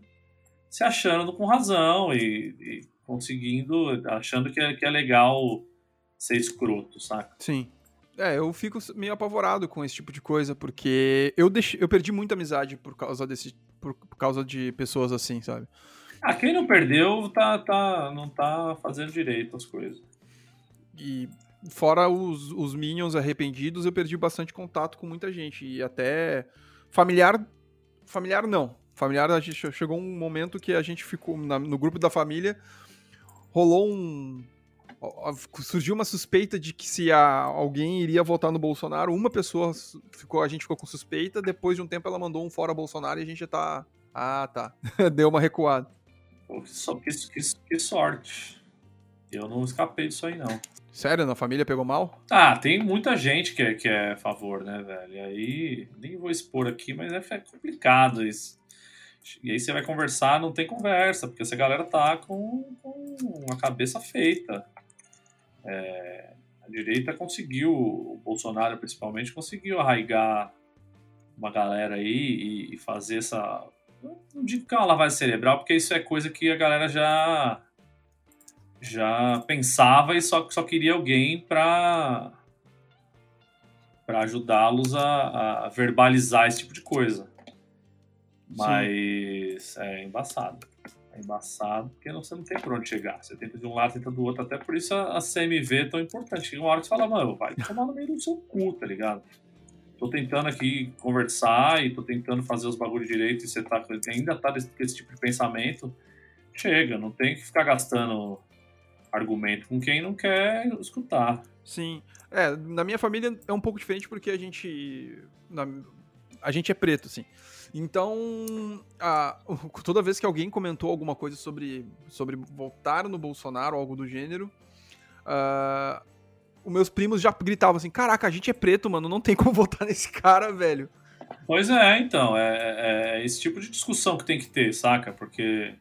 se achando com razão e, e, conseguindo, achando que é, que é legal ser escroto, saca? Sim. É, eu fico meio apavorado com esse tipo de coisa, porque eu, deixei, eu perdi muita amizade por causa desse. Por, por causa de pessoas assim, sabe? Ah, quem não perdeu tá, tá, não tá fazendo direito as coisas. E fora os, os Minions arrependidos, eu perdi bastante contato com muita gente. E até familiar. Familiar não. Familiar, a gente chegou um momento que a gente ficou na, no grupo da família. Rolou um. Surgiu uma suspeita de que se a, alguém iria votar no Bolsonaro, uma pessoa ficou, a gente ficou com suspeita, depois de um tempo ela mandou um fora Bolsonaro e a gente já tá. Ah, tá. Deu uma recuada. Pô, que, que, que sorte. Eu não escapei disso aí, não. Sério, na família pegou mal? Ah, tem muita gente que é, que é a favor, né, velho? E aí, nem vou expor aqui, mas é, é complicado isso. E aí você vai conversar, não tem conversa, porque essa galera tá com, com a cabeça feita. É, a direita conseguiu, o Bolsonaro principalmente, conseguiu arraigar uma galera aí e, e fazer essa. Não digo que é uma lavagem cerebral, porque isso é coisa que a galera já já pensava e só, só queria alguém para para ajudá-los a, a, verbalizar esse tipo de coisa. Mas Sim. é embaçado. Embaçado porque você não tem por onde chegar. Você tenta de um lado, tenta do outro. Até por isso a, CMV é tão importante. Uma hora você fala, mano, vai tomar no meio do seu cu, tá ligado? Tô tentando aqui conversar e tô tentando fazer os bagulhos direito e você tá, ainda tá com esse tipo de pensamento. Chega, não tem que ficar gastando argumento com quem não quer escutar. Sim. É, na minha família é um pouco diferente porque a gente. Na, a gente é preto, assim. Então, a, toda vez que alguém comentou alguma coisa sobre, sobre votar no Bolsonaro ou algo do gênero, uh, os meus primos já gritavam assim: Caraca, a gente é preto, mano, não tem como votar nesse cara, velho. Pois é, então, é, é, é esse tipo de discussão que tem que ter, saca? Porque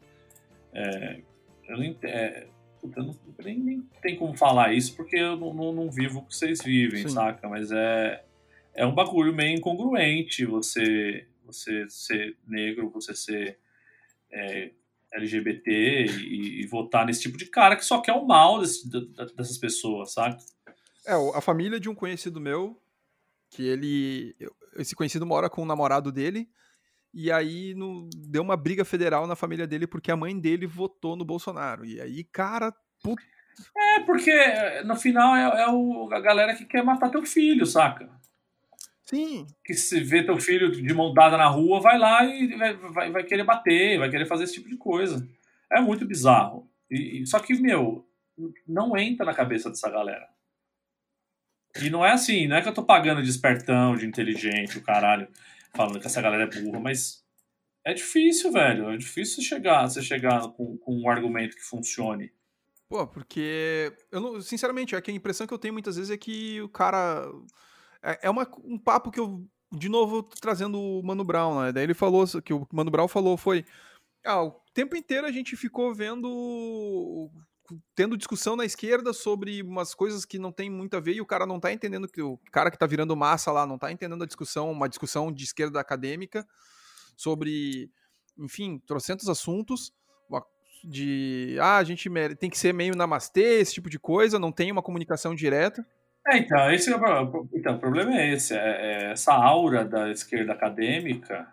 é, eu não, é, puta, não, nem, nem tem como falar isso porque eu não, não, não vivo o que vocês vivem, Sim. saca? Mas é, é um bagulho meio incongruente você, você ser negro, você ser é, LGBT e, e, votar nesse tipo de cara que só quer o mal desse, dessas pessoas, sabe? É, a família de um conhecido meu, que ele. Esse conhecido mora com o namorado dele, e aí no, deu uma briga federal na família dele porque a mãe dele votou no Bolsonaro. E aí, cara, puta. É, porque no final é, é o, a galera que quer matar teu filho, saca? Sim. Que se vê teu filho de mão dada na rua, vai lá e vai, vai, vai querer bater, vai querer fazer esse tipo de coisa. É muito bizarro. E, só que, meu, não entra na cabeça dessa galera. E não é assim, não é que eu tô pagando de espertão, de inteligente, o caralho, falando que essa galera é burra, mas é difícil, velho. É difícil chegar, você chegar com, com um argumento que funcione. Pô, porque eu não, sinceramente, é que a impressão que eu tenho muitas vezes é que o cara é, é uma, um papo que eu, de novo, trazendo o Mano Brown, né? Daí ele falou, que o Mano Brown falou foi, ah, o tempo inteiro a gente ficou vendo, tendo discussão na esquerda sobre umas coisas que não tem muito a ver e o cara não tá entendendo, que o cara que tá virando massa lá não tá entendendo a discussão, uma discussão de esquerda acadêmica sobre, enfim, trocentos assuntos, de, ah, a gente tem que ser meio namastê, esse tipo de coisa, não tem uma comunicação direta. É, então, esse é o, então, o problema é esse. É, é essa aura da esquerda acadêmica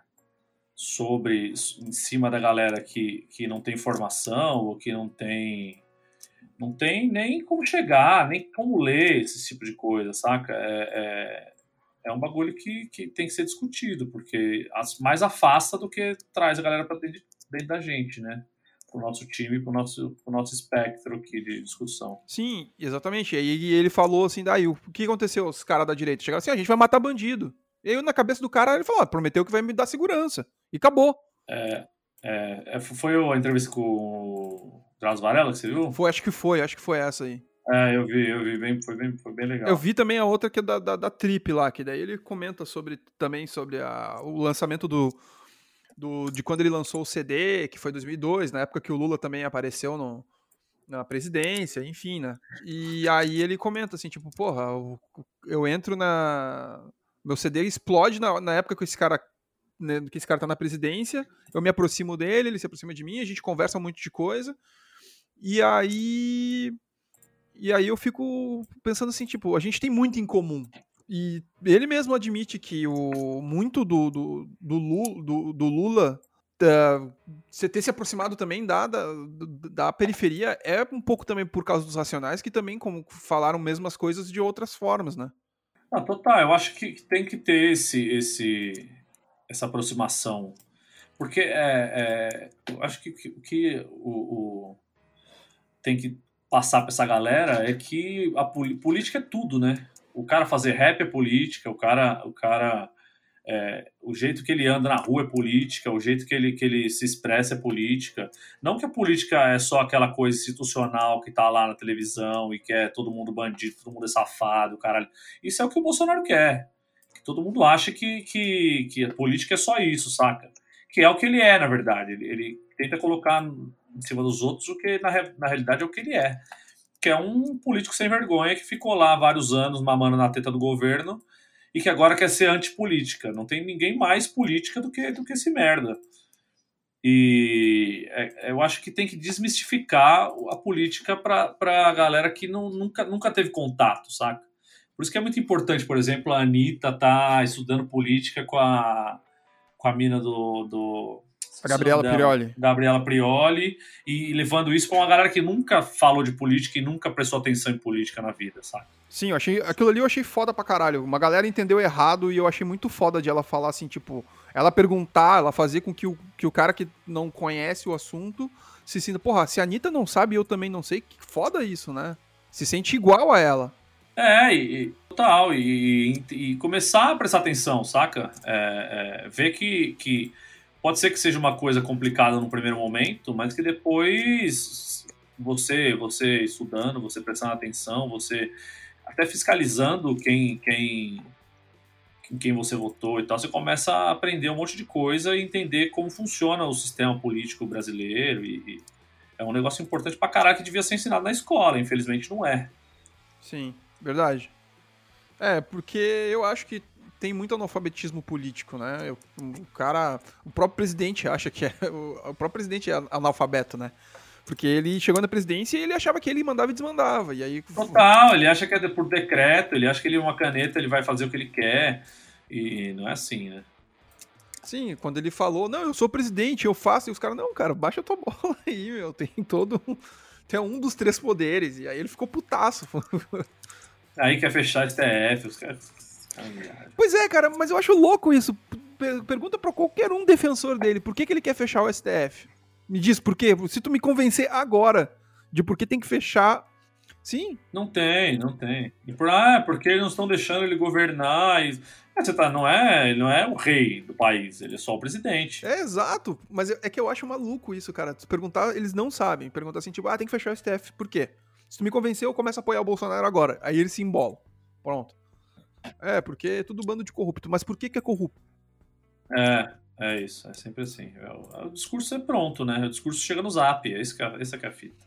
sobre em cima da galera que, que não tem formação ou que não tem não tem nem como chegar, nem como ler esse tipo de coisa, saca? É, é, é um bagulho que, que tem que ser discutido, porque mais afasta do que traz a galera para dentro, dentro da gente, né? Para o nosso time, para o nosso, pro nosso espectro aqui de discussão. Sim, exatamente. E aí ele falou assim, daí, o que aconteceu? Os caras da direita chegaram assim, a gente vai matar bandido. E aí na cabeça do cara ele falou, ah, prometeu que vai me dar segurança. E acabou. É, é, é foi a entrevista com o Drauzio Varela que você viu? Foi, acho que foi, acho que foi essa aí. É, eu vi, eu vi, bem, foi, bem, foi bem legal. Eu vi também a outra que é da, da, da Trip lá, que daí ele comenta sobre também sobre a, o lançamento do, do, de quando ele lançou o CD, que foi 2002, na época que o Lula também apareceu no, na presidência, enfim, né? E aí ele comenta assim, tipo, porra, eu, eu entro na. Meu CD explode na, na época que esse cara. Né, que esse cara tá na presidência, eu me aproximo dele, ele se aproxima de mim, a gente conversa um monte de coisa. E aí. E aí eu fico pensando assim, tipo, a gente tem muito em comum. E ele mesmo admite que o muito do, do, do, Lula, do, do Lula uh, você ter se aproximado também da, da, da, periferia é um pouco também por causa dos racionais, que também como falaram mesmas coisas de outras formas, né? Ah, total, eu acho que tem que ter esse, esse, essa aproximação. Porque é, é eu acho que o que o, o, tem que passar para essa galera é que a política é tudo, né? O cara fazer rap é política, o cara, o cara é, o jeito que ele anda na rua é política, o jeito que ele, que ele se expressa é política. Não que a política é só aquela coisa institucional que tá lá na televisão e que é todo mundo bandido, todo mundo é safado, caralho. Isso é o que o Bolsonaro quer. Que todo mundo acha que, que, que a política é só isso, saca? Que é o que ele é, na verdade. Ele, ele tenta colocar em cima dos outros o que na, na realidade é o que ele é que é um político sem vergonha que ficou lá vários anos mamando na teta do governo e que agora quer ser antipolítica. Não tem ninguém mais política do que, do que esse merda. E é, eu acho que tem que desmistificar a política para a galera que não, nunca, nunca teve contato, saca? Por isso que é muito importante, por exemplo, a Anitta tá estudando política com a, com a mina do, do a Gabriela dela, Prioli. Gabriela Prioli, e levando isso para uma galera que nunca falou de política e nunca prestou atenção em política na vida, sabe? Sim, eu achei. Aquilo ali eu achei foda pra caralho. Uma galera entendeu errado e eu achei muito foda de ela falar assim, tipo, ela perguntar, ela fazer com que o, que o cara que não conhece o assunto se sinta, porra, se a Anitta não sabe, eu também não sei, que foda isso, né? Se sente igual a ela. É, e, total, e, e, começar a prestar atenção, saca? É, é, ver que, que Pode ser que seja uma coisa complicada no primeiro momento, mas que depois você, você estudando, você prestando atenção, você até fiscalizando quem, quem, quem você votou e tal, você começa a aprender um monte de coisa e entender como funciona o sistema político brasileiro. E, e é um negócio importante pra caralho que devia ser ensinado na escola, infelizmente não é. Sim, verdade. É, porque eu acho que tem muito analfabetismo político, né? O cara, o próprio presidente acha que é, o próprio presidente é analfabeto, né? Porque ele chegou na presidência e ele achava que ele mandava e desmandava. E aí... Total, ele acha que é por decreto, ele acha que ele é uma caneta, ele vai fazer o que ele quer. E não é assim, né? Sim, quando ele falou, não, eu sou presidente, eu faço, e os caras, não, cara, baixa tua bola aí, meu, tem todo. Tem um dos três poderes. E aí ele ficou putaço. Aí quer fechar STF, os caras. Pois é, cara, mas eu acho louco isso. Pergunta pra qualquer um defensor dele, por que, que ele quer fechar o STF? Me diz por quê? Se tu me convencer agora de por que tem que fechar. Sim. Não tem, não tem. E por, ah, porque eles não estão deixando ele governar. E... Você tá, não é, ele não é o rei do país, ele é só o presidente. É exato, mas é que eu acho maluco isso, cara. Se perguntar, eles não sabem. Perguntar assim, tipo, ah, tem que fechar o STF, por quê? Se tu me convenceu, eu começo a apoiar o Bolsonaro agora. Aí ele se embola. Pronto. É, porque é tudo bando de corrupto. Mas por que que é corrupto? É, é isso, é sempre assim. É o, o, discurso é pronto, né? O discurso chega no zap, é isso que é, essa que é a fita.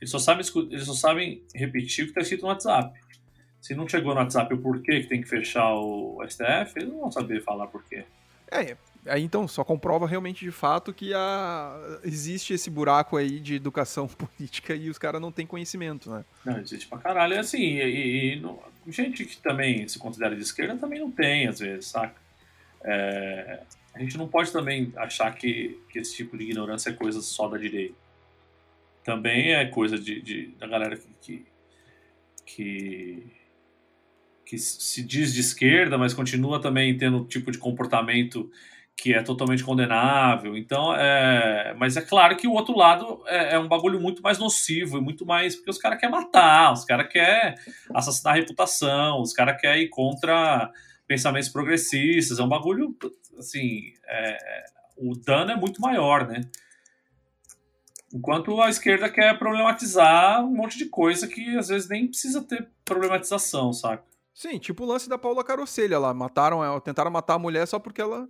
Eles só, sabem, eles só sabem repetir o que está escrito no WhatsApp. Se não chegou no WhatsApp o porquê que tem que fechar o STF, eles não vão saber falar porquê. É, aí então só comprova realmente de fato que a... existe esse buraco aí de educação política e os caras não têm conhecimento, né? Não, existe pra caralho. É assim, e, e, e não... gente que também se considera de esquerda também não tem, às vezes, saca? É, a gente não pode também achar que, que esse tipo de ignorância é coisa só da direita. Também é coisa de, de da galera que, que, que, que, se diz de esquerda, mas continua também tendo um tipo de comportamento que é totalmente condenável. Então, é... mas é claro que o outro lado é, é um bagulho muito mais nocivo e muito mais. Porque os caras querem matar, os caras querem assassinar a reputação, os caras querem ir contra pensamentos progressistas, é um bagulho, assim, é, o dano é muito maior, né? Enquanto a esquerda quer problematizar um monte de coisa que às vezes nem precisa ter problematização, saca? Sim, tipo o lance da Paula Carocelha lá, mataram ela, tentaram matar a mulher só porque ela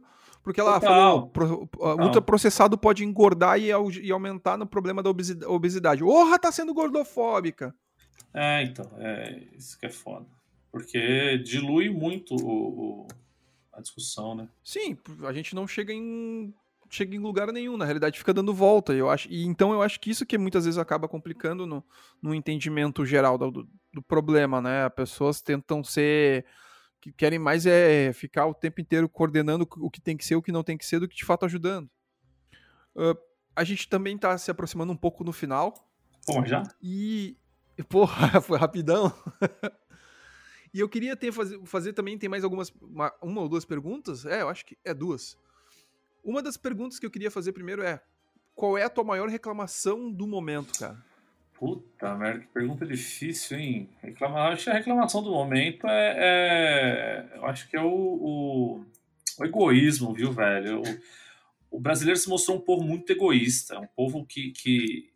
porque ela Total. falou, ultraprocessado pode engordar e, e, aumentar no problema da obesidade. Porra, tá sendo gordofóbica. É, então, é isso que é foda. Porque dilui muito o, o, a discussão, né? Sim, a gente não chega em chega em lugar nenhum, na realidade fica dando volta, eu acho. E então eu acho que isso que muitas vezes acaba complicando no, no entendimento geral do, do problema, né? As pessoas tentam ser que querem mais é ficar o tempo inteiro coordenando o que tem que ser, o que não tem que ser, do que de fato ajudando. Uh, a gente também está se aproximando um pouco no final. Pô, já? E, porra, foi rapidão. E eu queria ter, fazer, fazer também, tem mais algumas, uma, uma ou duas perguntas? É, eu acho que é duas. Uma das perguntas que eu queria fazer primeiro é, qual é a tua maior reclamação do momento, cara? Puta merda, que pergunta difícil, hein? Reclama... Acho que a reclamação do momento é. é... Eu acho que é o, o, o egoísmo, viu, velho? O, o, brasileiro se mostrou um povo muito egoísta, um povo que, que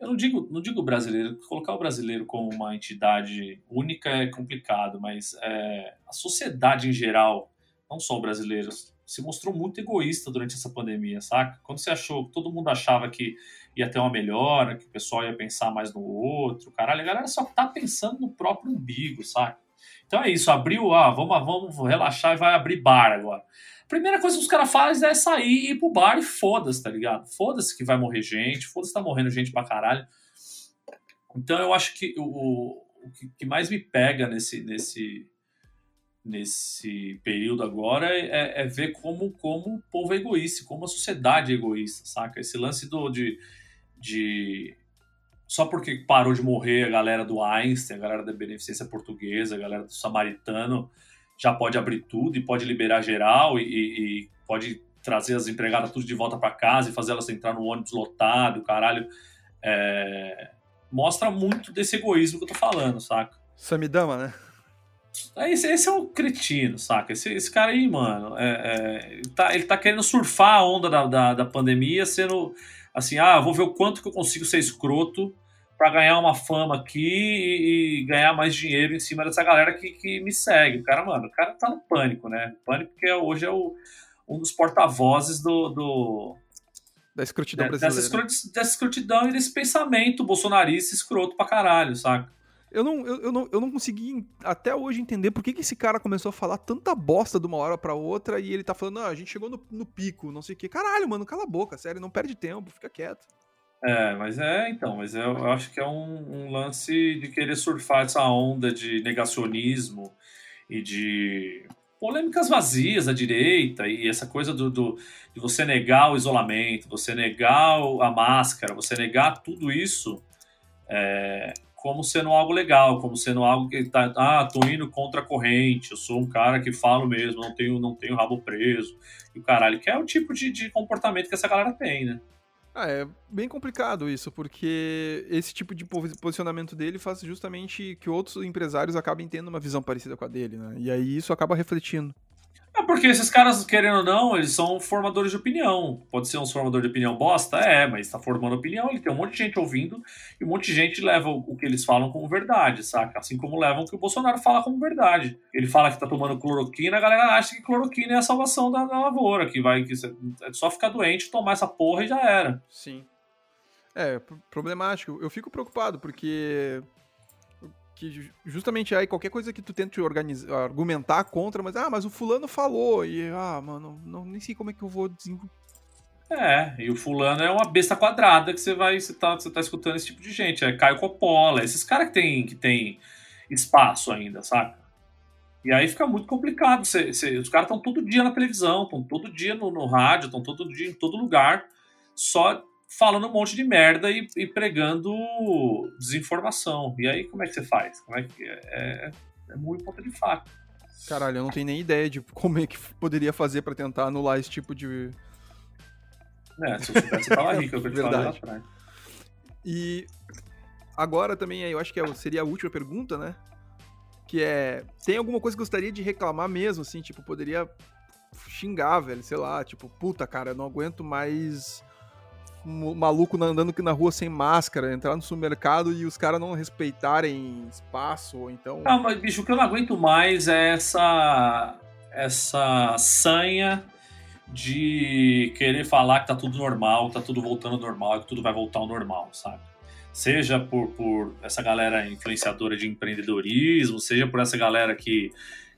eu não digo, não digo brasileiro, colocar o brasileiro como uma entidade única é complicado, mas é, a sociedade em geral, não só o brasileiro, se mostrou muito egoísta durante essa pandemia, saca? Quando você achou, todo mundo achava que ia ter uma melhora, que o pessoal ia pensar mais no outro, caralho, a galera só tá pensando no próprio umbigo, saca? Então é isso, abriu, ah, vamos, vamos relaxar e vai abrir bar agora primeira coisa que os caras fazem é sair e ir pro bar e foda-se, tá ligado? Foda-se que vai morrer gente, foda-se tá morrendo gente pra caralho. Então eu acho que o, o que mais me pega nesse, nesse, nesse período agora é, é, ver como, como o povo é egoísta, como a sociedade é egoísta, saca? Esse lance do, de, de. Só porque parou de morrer a galera do Einstein, a galera da Beneficência Portuguesa, a galera do Samaritano já pode abrir tudo e pode liberar geral e, e pode trazer as empregadas tudo de volta para casa e fazer elas entrar no ônibus lotado, caralho. É... Mostra muito desse egoísmo que eu tô falando, saca? Samidama, né? Esse, esse é o cretino, saca? Esse, esse cara aí, mano, é, é, ele, tá, ele tá querendo surfar a onda da, da, da pandemia, sendo assim, ah, vou ver o quanto que eu consigo ser escroto para ganhar uma fama aqui e, e, ganhar mais dinheiro em cima dessa galera que, que me segue. O cara, mano, o cara tá no pânico, né? Pânico porque hoje é o, um dos porta-vozes do, do, Da escrotidão brasileira. Dessa, dessa escrotidão e desse pensamento bolsonarista escroto pra caralho, saca? Eu não, eu, eu, não, eu não consegui até hoje entender por que, que esse cara começou a falar tanta bosta de uma hora para outra e ele tá falando, ah, a gente chegou no, no pico, não sei o que. Caralho, mano, cala a boca, sério, não perde tempo, fica quieto. É, mas é, então, mas é, eu acho que é um, um, lance de querer surfar essa onda de negacionismo e de polêmicas vazias da direita e essa coisa do, do, de você negar o isolamento, você negar a máscara, você negar tudo isso é, como sendo algo legal, como sendo algo que tá, ah, tô indo contra a corrente, eu sou um cara que falo mesmo, não tenho, não tenho rabo preso, e o caralho, que é o tipo de, de comportamento que essa galera tem, né? Ah, é bem complicado isso, porque esse tipo de posicionamento dele faz justamente que outros empresários acabem tendo uma visão parecida com a dele, né? E aí isso acaba refletindo. É porque esses caras, querendo ou não, eles são formadores de opinião. Pode ser um formador de opinião bosta? É, mas está formando opinião, ele tem um monte de gente ouvindo e um monte de gente leva o que eles falam como verdade, saca? Assim como levam o que o Bolsonaro fala como verdade. Ele fala que tá tomando cloroquina, a galera acha que cloroquina é a salvação da, da lavoura, que vai que é só ficar doente, tomar essa porra e já era. Sim. É, problemático. Eu fico preocupado, porque que justamente aí qualquer coisa que tu tente organizar, argumentar contra, mas ah, mas o fulano falou e ah, mano, não, nem sei como é que eu vou desenvolver. É, e o fulano é uma besta quadrada que você vai, você tá, você tá escutando esse tipo de gente, é Caio Coppola, esses caras que tem, que tem espaço ainda, saca? E aí fica muito complicado. Cê, cê, os caras estão todo dia na televisão, estão todo dia no, no rádio, estão todo dia em todo lugar, só falando um monte de merda e, e, pregando desinformação. E aí, como é que você faz? Como é que é, é, é muito ponta de faca. Caralho, eu não tenho nem ideia de como é que poderia fazer para tentar anular esse tipo de. É, se eu soubesse, você tava rico, eu te Verdade. lá atrás. E agora também, eu acho que é seria a última pergunta, né? Que é: tem alguma coisa que gostaria de reclamar mesmo, assim? Tipo, poderia xingar, velho, sei lá, tipo, puta, cara, eu não aguento mais maluco andando na rua sem máscara, entrar no supermercado e os caras não respeitarem espaço, ou então. Ah, mas bicho, o que eu não aguento mais é essa. essa sanha de querer falar que tá tudo normal, tá tudo voltando ao normal, que tudo vai voltar ao normal, sabe? Seja por, por essa galera influenciadora de empreendedorismo, seja por essa galera que,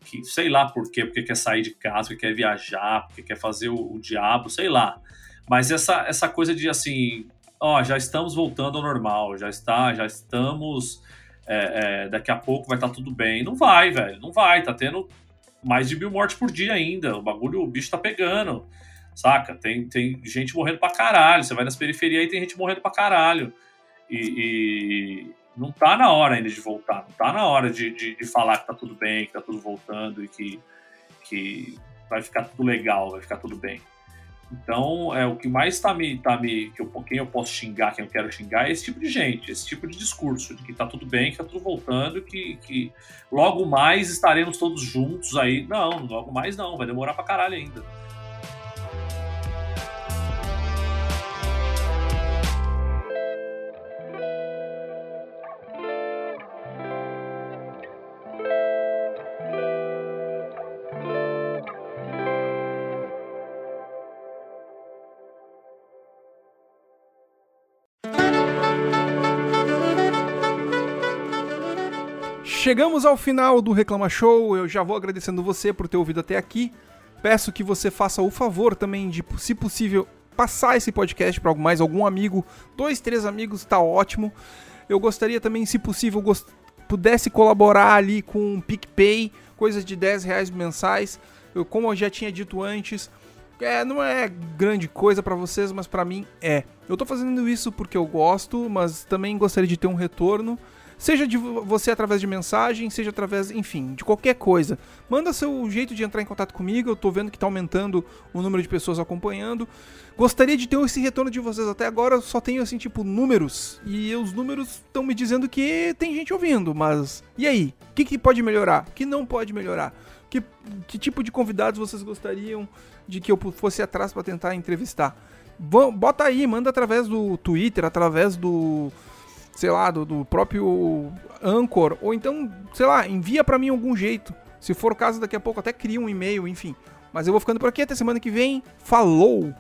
que sei lá por quê, porque quer sair de casa, porque quer viajar, porque quer fazer o, o diabo, sei lá. Mas essa, essa coisa de assim, ó, já estamos voltando ao normal, já está, já estamos. É, é, daqui a pouco vai estar tá tudo bem. Não vai, velho. Não vai. Tá tendo mais de mil mortes por dia ainda. O bagulho, o bicho tá pegando. Saca? Tem, tem gente morrendo pra caralho. Você vai nas periferias e tem gente morrendo pra caralho. E, e, não tá na hora ainda de voltar. Não tá na hora de, de, de, falar que tá tudo bem, que tá tudo voltando e que, que vai ficar tudo legal, vai ficar tudo bem. Então, é o que mais está me, tá me que eu, quem eu posso xingar, quem eu quero xingar é esse tipo de gente, esse tipo de discurso de que está tudo bem, que está tudo voltando, que, que logo mais estaremos todos juntos aí. Não, logo mais não, vai demorar pra caralho ainda. Chegamos ao final do Reclama Show. Eu já vou agradecendo você por ter ouvido até aqui. Peço que você faça o favor também de, se possível, passar esse podcast para mais algum amigo. Dois, três amigos, tá ótimo. Eu gostaria também, se possível, gost... pudesse colaborar ali com o PicPay, coisas de 10 reais mensais. Eu, como eu já tinha dito antes, é, não é grande coisa para vocês, mas para mim é. Eu tô fazendo isso porque eu gosto, mas também gostaria de ter um retorno. Seja de você através de mensagem, seja através, enfim, de qualquer coisa. Manda seu jeito de entrar em contato comigo. Eu tô vendo que tá aumentando o número de pessoas acompanhando. Gostaria de ter esse retorno de vocês. Até agora só tenho assim, tipo, números. E os números estão me dizendo que tem gente ouvindo. Mas e aí? O que, que pode melhorar? O que não pode melhorar? Que, que tipo de convidados vocês gostariam de que eu fosse atrás para tentar entrevistar? Bota aí, manda através do Twitter, através do sei lá, do, do próprio Anchor, ou então, sei lá, envia para mim algum jeito. Se for o caso, daqui a pouco até cria um e-mail, enfim. Mas eu vou ficando por aqui, até semana que vem. Falou!